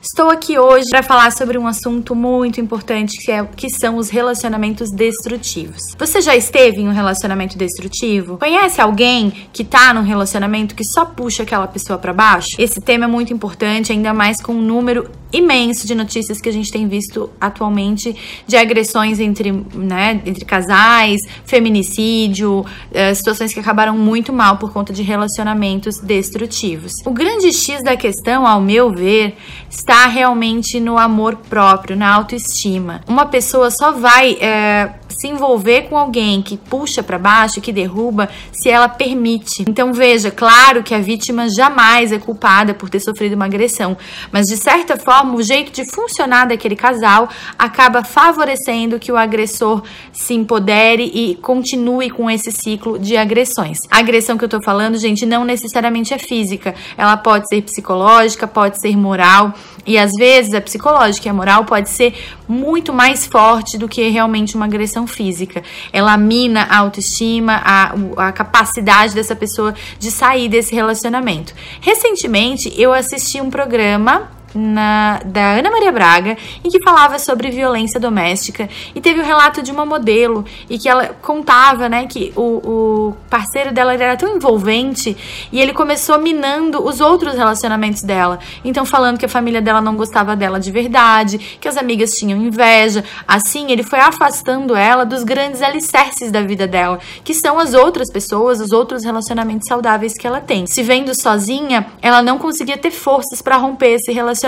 Estou aqui hoje para falar sobre um assunto muito importante que, é, que são os relacionamentos destrutivos. Você já esteve em um relacionamento destrutivo? Conhece alguém que tá num relacionamento que só puxa aquela pessoa para baixo? Esse tema é muito importante, ainda mais com um número imenso de notícias que a gente tem visto atualmente de agressões entre, né, entre casais, feminicídio, uh, situações que acabaram muito mal por conta de relacionamentos destrutivos. O grande X da questão, ao meu ver, está realmente no amor próprio, na autoestima. Uma pessoa só vai é, se envolver com alguém que puxa para baixo, que derruba, se ela permite. Então veja, claro que a vítima jamais é culpada por ter sofrido uma agressão, mas de certa forma o jeito de funcionar daquele casal acaba favorecendo que o agressor se empodere e continue com esse ciclo de agressões. A agressão que eu tô falando, gente, não necessariamente é física, ela pode ser psicológica, pode ser moral e às vezes a psicológica e a moral pode ser muito mais forte do que realmente uma agressão física. Ela mina a autoestima, a, a capacidade dessa pessoa de sair desse relacionamento. Recentemente, eu assisti um programa na, da Ana Maria Braga em que falava sobre violência doméstica e teve o um relato de uma modelo e que ela contava, né, que o, o parceiro dela era tão envolvente e ele começou minando os outros relacionamentos dela. Então falando que a família dela não gostava dela de verdade, que as amigas tinham inveja. Assim, ele foi afastando ela dos grandes alicerces da vida dela, que são as outras pessoas, os outros relacionamentos saudáveis que ela tem. Se vendo sozinha, ela não conseguia ter forças para romper esse relacionamento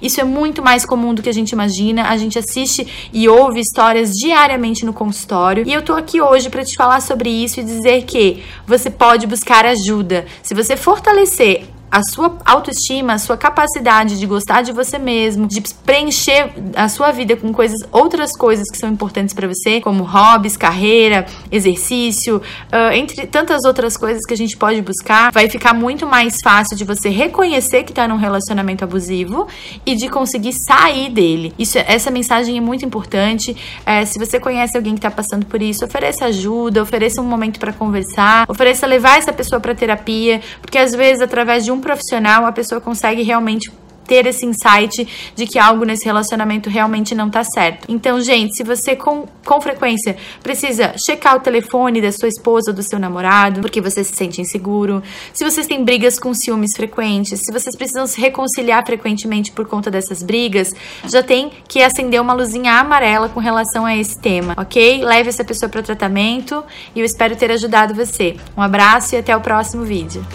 Isso é muito mais comum do que a gente imagina. A gente assiste e ouve histórias diariamente no consultório. E eu tô aqui hoje para te falar sobre isso e dizer que você pode buscar ajuda. Se você fortalecer a sua autoestima, a sua capacidade de gostar de você mesmo, de preencher a sua vida com coisas, outras coisas que são importantes para você, como hobbies, carreira, exercício, uh, entre tantas outras coisas que a gente pode buscar, vai ficar muito mais fácil de você reconhecer que tá num relacionamento abusivo e de conseguir sair dele. Isso, essa mensagem é muito importante. É, se você conhece alguém que tá passando por isso, ofereça ajuda, ofereça um momento para conversar, ofereça levar essa pessoa para terapia, porque às vezes através de profissional a pessoa consegue realmente ter esse insight de que algo nesse relacionamento realmente não tá certo. Então, gente, se você com, com frequência precisa checar o telefone da sua esposa ou do seu namorado, porque você se sente inseguro, se vocês têm brigas com ciúmes frequentes, se vocês precisam se reconciliar frequentemente por conta dessas brigas, já tem que acender uma luzinha amarela com relação a esse tema, ok? Leve essa pessoa para tratamento e eu espero ter ajudado você. Um abraço e até o próximo vídeo.